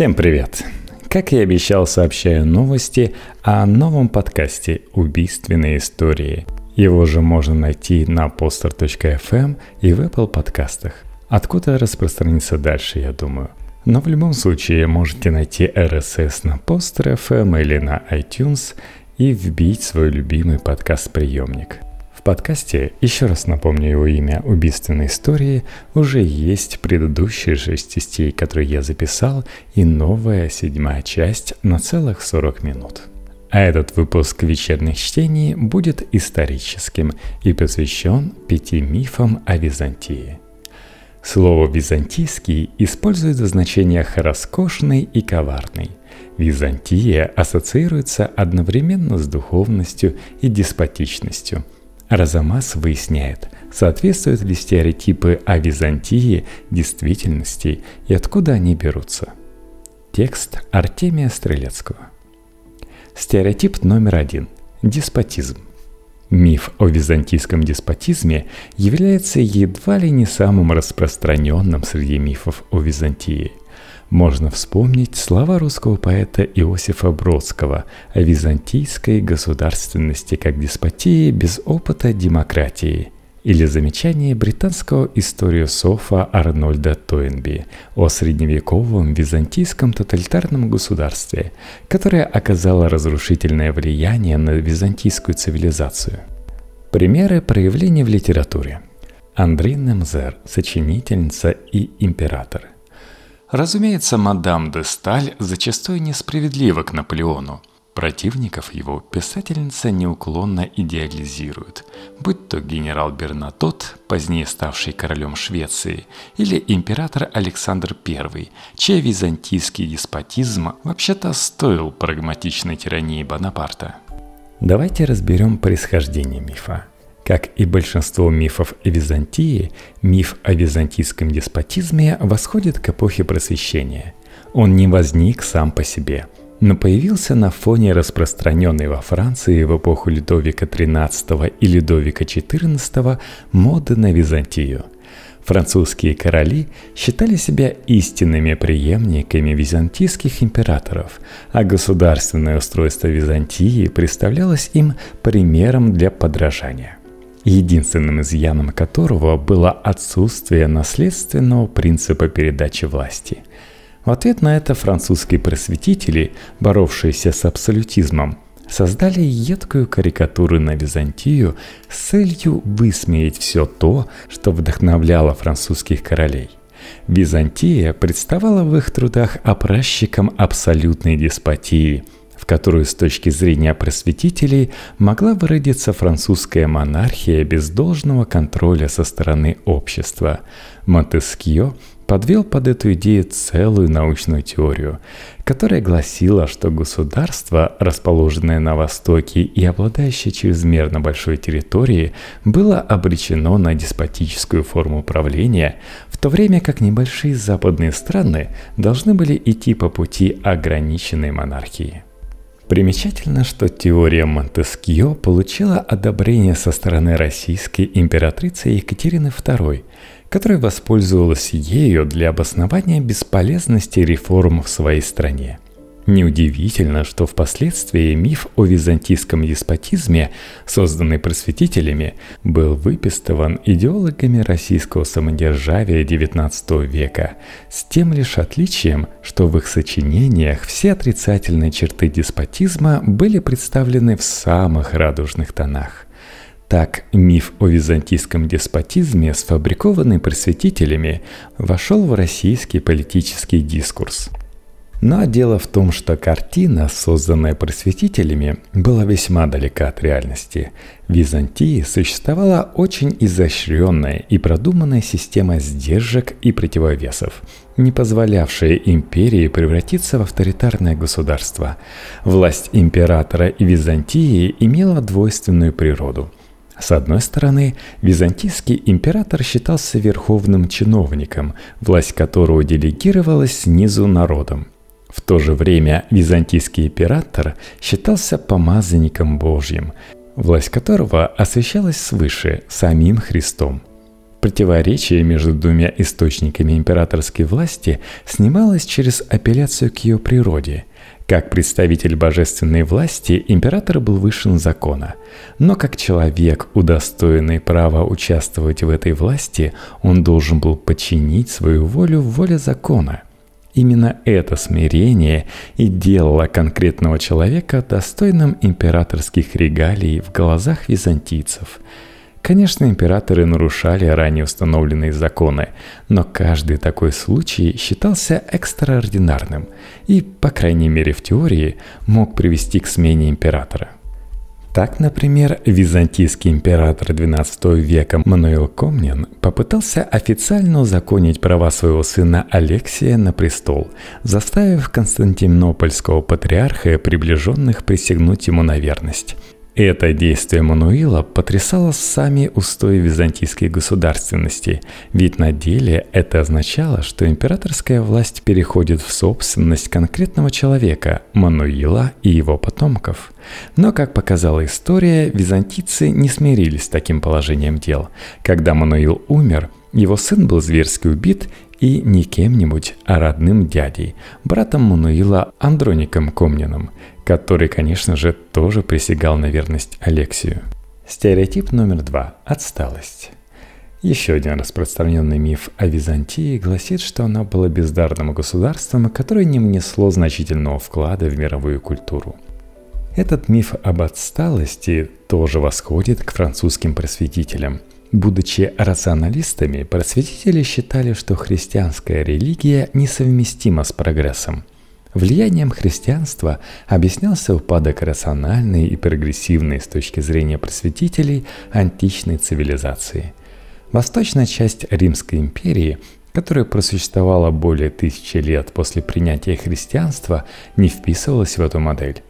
Всем привет! Как и обещал, сообщаю новости о новом подкасте «Убийственные истории». Его же можно найти на poster.fm и в Apple подкастах. Откуда распространиться дальше, я думаю. Но в любом случае можете найти RSS на Poster.fm или на iTunes и вбить свой любимый подкаст-приемник – в подкасте, еще раз напомню его имя «Убийственной истории», уже есть предыдущие шесть частей, которые я записал, и новая седьмая часть на целых 40 минут. А этот выпуск вечерних чтений будет историческим и посвящен пяти мифам о Византии. Слово «византийский» используется в значениях «роскошный» и «коварный». Византия ассоциируется одновременно с духовностью и деспотичностью – Розамас выясняет, соответствуют ли стереотипы о Византии действительности и откуда они берутся. Текст Артемия Стрелецкого. Стереотип номер один – деспотизм. Миф о византийском деспотизме является едва ли не самым распространенным среди мифов о Византии можно вспомнить слова русского поэта Иосифа Бродского о византийской государственности как деспотии без опыта демократии или замечание британского историософа Арнольда Тойнби о средневековом византийском тоталитарном государстве, которое оказало разрушительное влияние на византийскую цивилизацию. Примеры проявления в литературе. Андрей Немзер, сочинительница и император – Разумеется, мадам де Сталь зачастую несправедлива к Наполеону. Противников его писательница неуклонно идеализирует, будь то генерал Бернатот, позднее ставший королем Швеции, или император Александр I, чей византийский деспотизм вообще-то стоил прагматичной тирании Бонапарта. Давайте разберем происхождение мифа. Как и большинство мифов Византии, миф о византийском деспотизме восходит к эпохе Просвещения. Он не возник сам по себе, но появился на фоне распространенной во Франции в эпоху Людовика XIII и Людовика XIV моды на Византию – Французские короли считали себя истинными преемниками византийских императоров, а государственное устройство Византии представлялось им примером для подражания единственным изъяном которого было отсутствие наследственного принципа передачи власти. В ответ на это французские просветители, боровшиеся с абсолютизмом, создали едкую карикатуру на Византию с целью высмеять все то, что вдохновляло французских королей. Византия представала в их трудах опращиком абсолютной деспотии – которую с точки зрения просветителей могла выродиться французская монархия без должного контроля со стороны общества. Монтескье подвел под эту идею целую научную теорию, которая гласила, что государство, расположенное на Востоке и обладающее чрезмерно большой территорией, было обречено на деспотическую форму правления, в то время как небольшие западные страны должны были идти по пути ограниченной монархии. Примечательно, что теория Монтескье получила одобрение со стороны российской императрицы Екатерины II, которая воспользовалась ею для обоснования бесполезности реформ в своей стране – Неудивительно, что впоследствии миф о византийском деспотизме, созданный просветителями, был выпистован идеологами российского самодержавия XIX века, с тем лишь отличием, что в их сочинениях все отрицательные черты деспотизма были представлены в самых радужных тонах. Так, миф о византийском деспотизме, сфабрикованный просветителями, вошел в российский политический дискурс – но дело в том, что картина, созданная просветителями, была весьма далека от реальности. В Византии существовала очень изощренная и продуманная система сдержек и противовесов, не позволявшая империи превратиться в авторитарное государство. Власть императора и Византии имела двойственную природу – с одной стороны, византийский император считался верховным чиновником, власть которого делегировалась снизу народом. В то же время византийский император считался помазанником Божьим, власть которого освящалась свыше самим Христом. Противоречие между двумя источниками императорской власти снималось через апелляцию к ее природе. Как представитель божественной власти император был выше закона, но как человек, удостоенный права участвовать в этой власти, он должен был подчинить свою волю воле закона. Именно это смирение и делало конкретного человека достойным императорских регалий в глазах византийцев – Конечно, императоры нарушали ранее установленные законы, но каждый такой случай считался экстраординарным и, по крайней мере в теории, мог привести к смене императора. Так, например, византийский император XII века Мануил Комнин попытался официально узаконить права своего сына Алексия на престол, заставив константинопольского патриарха и приближенных присягнуть ему на верность – это действие Мануила потрясало сами устои византийской государственности, ведь на деле это означало, что императорская власть переходит в собственность конкретного человека, Мануила и его потомков. Но, как показала история, византийцы не смирились с таким положением дел. Когда Мануил умер, его сын был зверски убит, и не кем-нибудь, а родным дядей, братом Мануила Андроником Комниным, который, конечно же, тоже присягал на верность Алексию. Стереотип номер два – отсталость. Еще один распространенный миф о Византии гласит, что она была бездарным государством, которое не внесло значительного вклада в мировую культуру. Этот миф об отсталости тоже восходит к французским просветителям – Будучи рационалистами, просветители считали, что христианская религия несовместима с прогрессом. Влиянием христианства объяснялся упадок рациональной и прогрессивной с точки зрения просветителей античной цивилизации. Восточная часть Римской империи, которая просуществовала более тысячи лет после принятия христианства, не вписывалась в эту модель.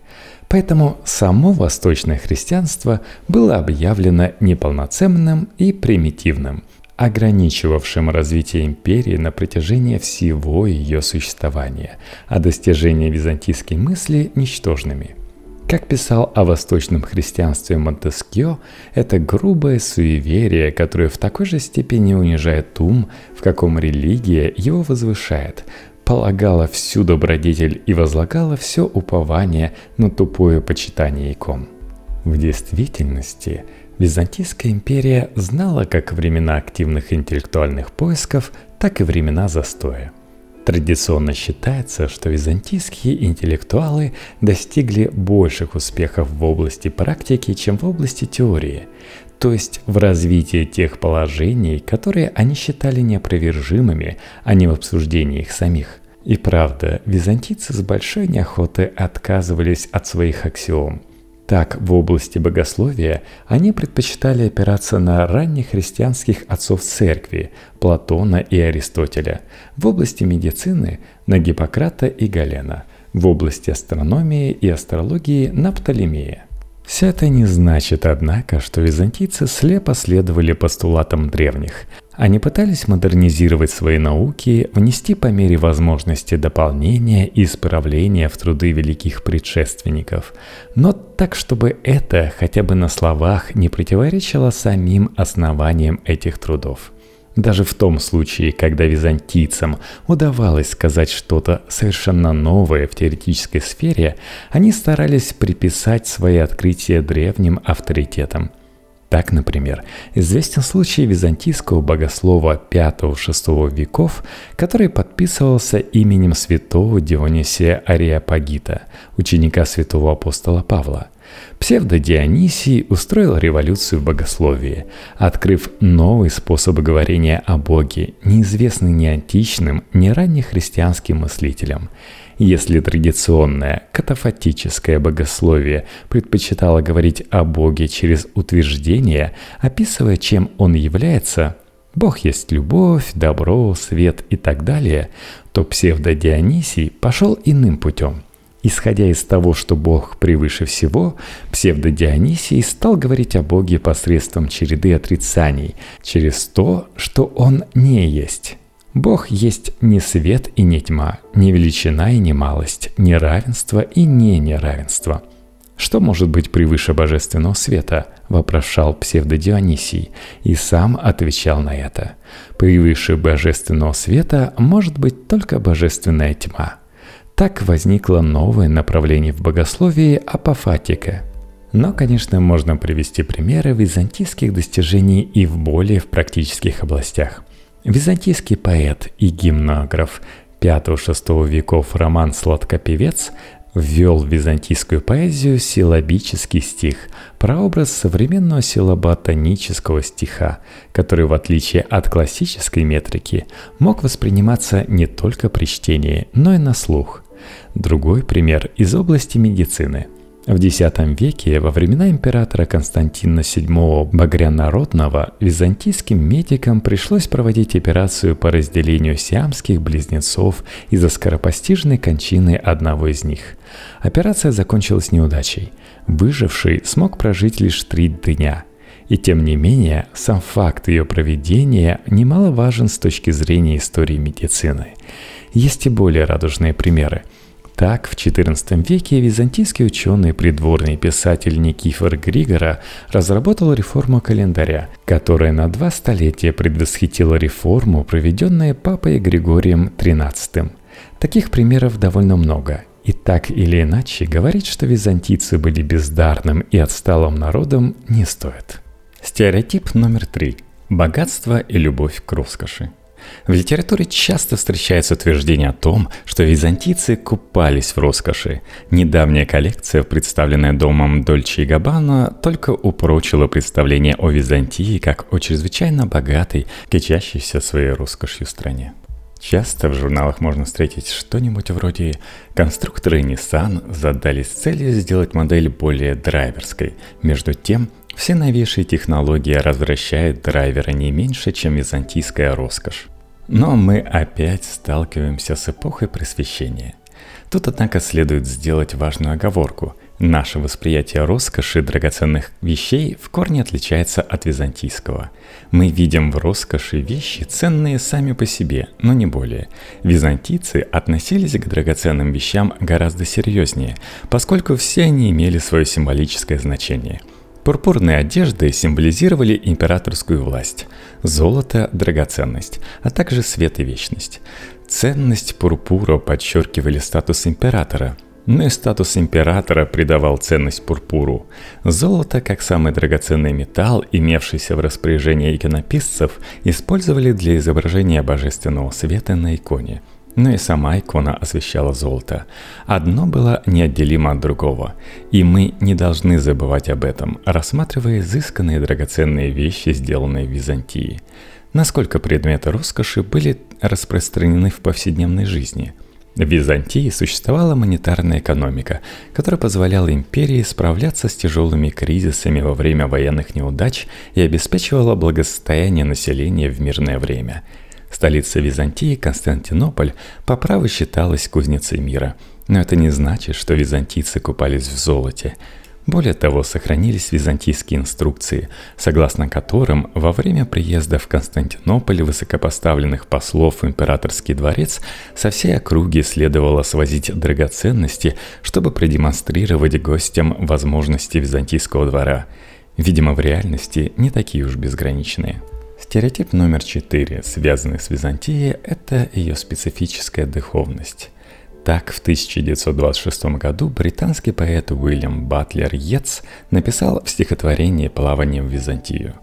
Поэтому само восточное христианство было объявлено неполноценным и примитивным, ограничивавшим развитие империи на протяжении всего ее существования, а достижения византийской мысли – ничтожными. Как писал о восточном христианстве Монтескио, это грубое суеверие, которое в такой же степени унижает ум, в каком религия его возвышает, полагала всю добродетель и возлагала все упование на тупое почитание икон. В действительности Византийская империя знала как времена активных интеллектуальных поисков, так и времена застоя. Традиционно считается, что византийские интеллектуалы достигли больших успехов в области практики, чем в области теории, то есть в развитии тех положений, которые они считали неопровержимыми, а не в обсуждении их самих. И правда, византийцы с большой неохотой отказывались от своих аксиом. Так, в области богословия они предпочитали опираться на ранних христианских отцов церкви Платона и Аристотеля, в области медицины – на Гиппократа и Галена, в области астрономии и астрологии – на Птолемея. Все это не значит, однако, что византийцы слепо следовали постулатам древних. Они пытались модернизировать свои науки, внести по мере возможности дополнения и исправления в труды великих предшественников, но так, чтобы это хотя бы на словах не противоречило самим основаниям этих трудов – даже в том случае, когда византийцам удавалось сказать что-то совершенно новое в теоретической сфере, они старались приписать свои открытия древним авторитетам. Так, например, известен случай византийского богослова V-VI веков, который подписывался именем святого Дионисия Ариапагита, ученика святого апостола Павла – Псевдо-Дионисий устроил революцию в богословии, открыв новый способ говорения о Боге, неизвестный ни античным, ни раннехристианским мыслителям. Если традиционное катафатическое богословие предпочитало говорить о Боге через утверждение, описывая, чем Он является, Бог есть любовь, добро, свет и так далее, то псевдо-Дионисий пошел иным путем – Исходя из того, что Бог превыше всего, псевдодионисий стал говорить о Боге посредством череды отрицаний, через то, что Он не есть. Бог есть не свет и не тьма, не величина и не малость, не равенство и не неравенство. Что может быть превыше божественного света? вопрошал псевдодионисий и сам отвечал на это. Превыше божественного света может быть только божественная тьма. Так возникло новое направление в богословии апофатика. Но, конечно, можно привести примеры византийских достижений и в более в практических областях. Византийский поэт и гимнограф 5-6 веков Роман Сладкопевец ввел в византийскую поэзию силлабический стих, прообраз современного силлаботонического стиха, который, в отличие от классической метрики, мог восприниматься не только при чтении, но и на слух. Другой пример из области медицины – в X веке, во времена императора Константина VII Багрянародного, византийским медикам пришлось проводить операцию по разделению сиамских близнецов из-за скоропостижной кончины одного из них. Операция закончилась неудачей. Выживший смог прожить лишь три дня – и тем не менее, сам факт ее проведения немаловажен с точки зрения истории медицины. Есть и более радужные примеры – так, в XIV веке византийский ученый придворный писатель Никифор Григора разработал реформу календаря, которая на два столетия предвосхитила реформу, проведенную папой Григорием XIII. Таких примеров довольно много, и так или иначе говорить, что византийцы были бездарным и отсталым народом, не стоит. Стереотип номер три. Богатство и любовь к роскоши. В литературе часто встречается утверждение о том, что византийцы купались в роскоши. Недавняя коллекция, представленная домом Дольче и Габбана, только упрочила представление о Византии как о чрезвычайно богатой, кичащейся своей роскошью стране. Часто в журналах можно встретить что-нибудь вроде «Конструкторы Nissan задались целью сделать модель более драйверской». Между тем, все новейшие технологии развращают драйвера не меньше, чем византийская роскошь. Но мы опять сталкиваемся с эпохой просвещения. Тут, однако, следует сделать важную оговорку. Наше восприятие роскоши драгоценных вещей в корне отличается от византийского. Мы видим в роскоши вещи, ценные сами по себе, но не более. Византийцы относились к драгоценным вещам гораздо серьезнее, поскольку все они имели свое символическое значение – Пурпурные одежды символизировали императорскую власть, золото – драгоценность, а также свет и вечность. Ценность пурпура подчеркивали статус императора, но и статус императора придавал ценность пурпуру. Золото, как самый драгоценный металл, имевшийся в распоряжении иконописцев, использовали для изображения божественного света на иконе – но и сама икона освещала золото. Одно было неотделимо от другого, и мы не должны забывать об этом, рассматривая изысканные драгоценные вещи, сделанные в Византии. Насколько предметы роскоши были распространены в повседневной жизни – в Византии существовала монетарная экономика, которая позволяла империи справляться с тяжелыми кризисами во время военных неудач и обеспечивала благосостояние населения в мирное время – Столица Византии, Константинополь, по праву считалась кузницей мира. Но это не значит, что византийцы купались в золоте. Более того, сохранились византийские инструкции, согласно которым во время приезда в Константинополь высокопоставленных послов в императорский дворец со всей округи следовало свозить драгоценности, чтобы продемонстрировать гостям возможности византийского двора. Видимо, в реальности не такие уж безграничные. Стереотип номер четыре, связанный с Византией, это ее специфическая духовность. Так, в 1926 году британский поэт Уильям Батлер Йетс написал в стихотворении «Плавание в Византию».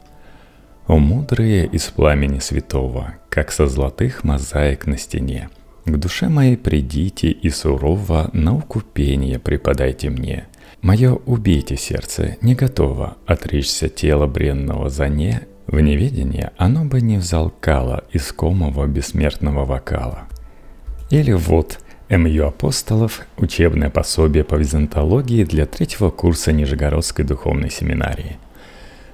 «О мудрые из пламени святого, как со золотых мозаик на стене, к душе моей придите и сурово науку пения преподайте мне. Мое убейте сердце, не готово отречься тело бренного за не в неведении оно бы не взалкало искомого бессмертного вокала. Или вот М.Ю. Апостолов – учебное пособие по византологии для третьего курса Нижегородской духовной семинарии.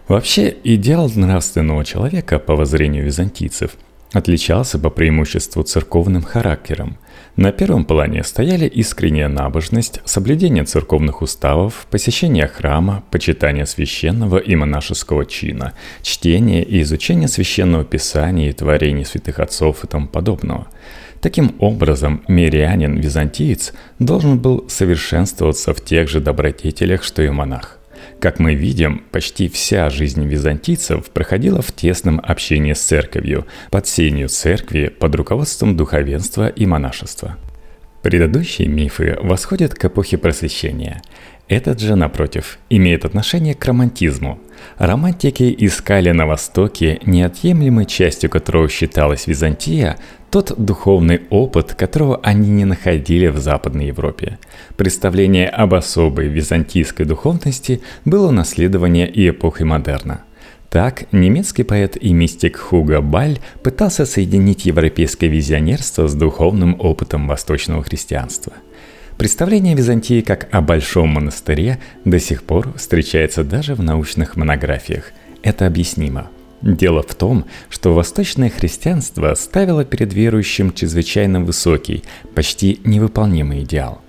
Вообще, идеал нравственного человека, по воззрению византийцев, отличался по преимуществу церковным характером. На первом плане стояли искренняя набожность, соблюдение церковных уставов, посещение храма, почитание священного и монашеского чина, чтение и изучение священного писания и творений святых отцов и тому подобного. Таким образом, мирянин-византиец должен был совершенствоваться в тех же добродетелях, что и монах. Как мы видим, почти вся жизнь византийцев проходила в тесном общении с церковью, под сенью церкви, под руководством духовенства и монашества. Предыдущие мифы восходят к эпохе просвещения. Этот же, напротив, имеет отношение к романтизму. Романтики искали на Востоке, неотъемлемой частью которого считалась Византия, тот духовный опыт, которого они не находили в Западной Европе. Представление об особой византийской духовности было наследование и эпохи модерна. Так, немецкий поэт и мистик Хуго Баль пытался соединить европейское визионерство с духовным опытом восточного христианства – Представление Византии как о большом монастыре до сих пор встречается даже в научных монографиях. Это объяснимо – Дело в том, что восточное христианство ставило перед верующим чрезвычайно высокий, почти невыполнимый идеал.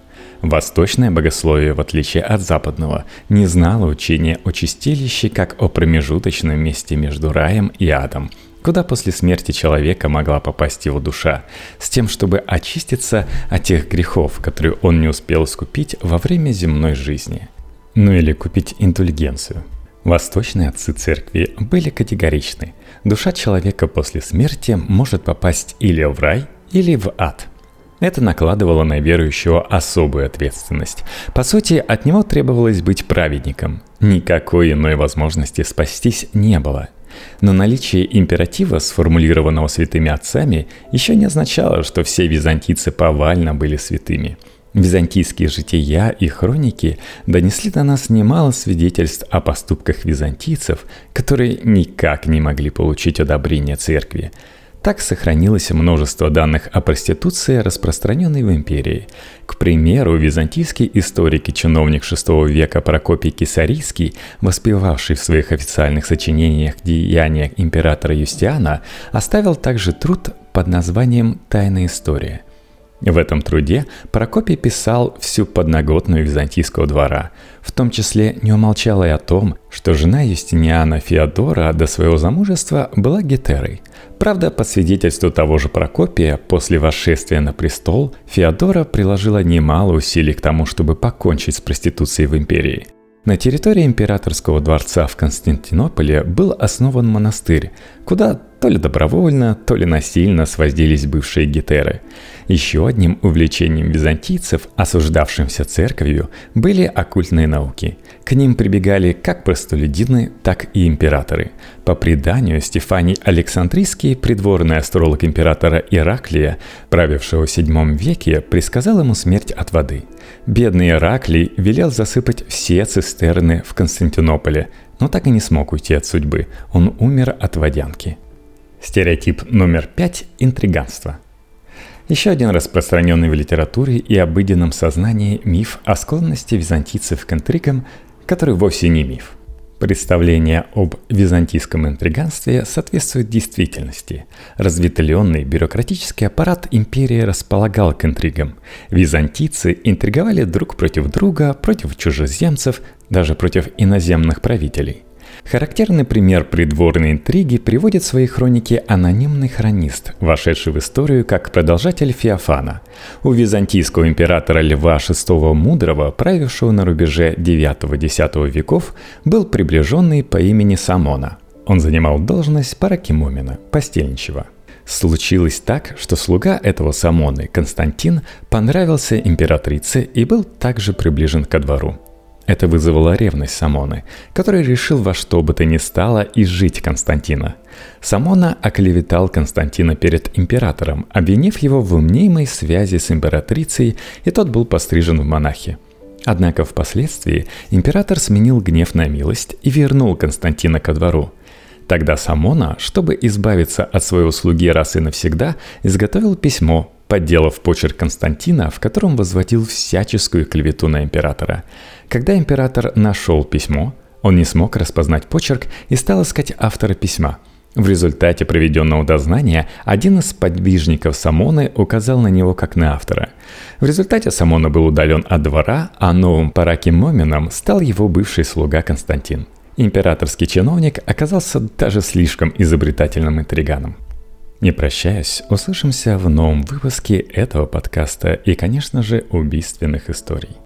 Восточное богословие, в отличие от западного, не знало учения о чистилище как о промежуточном месте между раем и адом, куда после смерти человека могла попасть его душа, с тем, чтобы очиститься от тех грехов, которые он не успел искупить во время земной жизни. Ну или купить интеллигенцию – Восточные отцы церкви были категоричны. Душа человека после смерти может попасть или в рай, или в ад. Это накладывало на верующего особую ответственность. По сути, от него требовалось быть праведником. Никакой иной возможности спастись не было. Но наличие императива, сформулированного святыми отцами, еще не означало, что все византийцы повально были святыми – Византийские жития и хроники донесли до нас немало свидетельств о поступках византийцев, которые никак не могли получить одобрение церкви. Так сохранилось множество данных о проституции, распространенной в империи. К примеру, византийский историк и чиновник VI века Прокопий Кесарийский, воспевавший в своих официальных сочинениях деяния императора Юстиана, оставил также труд под названием «Тайная история». В этом труде Прокопий писал всю подноготную византийского двора, в том числе не умолчал и о том, что жена Юстиниана Феодора до своего замужества была гетерой. Правда, по свидетельству того же Прокопия, после восшествия на престол Феодора приложила немало усилий к тому, чтобы покончить с проституцией в империи. На территории императорского дворца в Константинополе был основан монастырь, куда то ли добровольно, то ли насильно свозились бывшие гетеры. Еще одним увлечением византийцев, осуждавшимся церковью, были оккультные науки. К ним прибегали как простолюдины, так и императоры. По преданию, Стефаний Александрийский, придворный астролог императора Ираклия, правившего в VII веке, предсказал ему смерть от воды. Бедный Ираклий велел засыпать все цистерны в Константинополе, но так и не смог уйти от судьбы. Он умер от водянки. Стереотип номер пять – интриганство. Еще один распространенный в литературе и обыденном сознании миф о склонности византийцев к интригам, который вовсе не миф. Представление об византийском интриганстве соответствует действительности. Разветвленный бюрократический аппарат империи располагал к интригам. Византийцы интриговали друг против друга, против чужеземцев, даже против иноземных правителей – Характерный пример придворной интриги приводит в своей хронике анонимный хронист, вошедший в историю как продолжатель Феофана. У византийского императора Льва VI Мудрого, правившего на рубеже 9-10 веков, был приближенный по имени Самона. Он занимал должность паракимомина, постельничего. Случилось так, что слуга этого Самоны, Константин, понравился императрице и был также приближен ко двору. Это вызвало ревность Самоны, который решил во что бы то ни стало изжить Константина. Самона оклеветал Константина перед императором, обвинив его в мнимой связи с императрицей, и тот был пострижен в монахи. Однако впоследствии император сменил гнев на милость и вернул Константина ко двору. Тогда Самона, чтобы избавиться от своего слуги раз и навсегда, изготовил письмо, подделав почерк Константина, в котором возводил всяческую клевету на императора. Когда император нашел письмо, он не смог распознать почерк и стал искать автора письма. В результате проведенного дознания один из подвижников Самоны указал на него как на автора. В результате Самона был удален от двора, а новым паракимоменом стал его бывший слуга Константин. Императорский чиновник оказался даже слишком изобретательным интриганом. Не прощаясь, услышимся в новом выпуске этого подкаста и, конечно же, убийственных историй.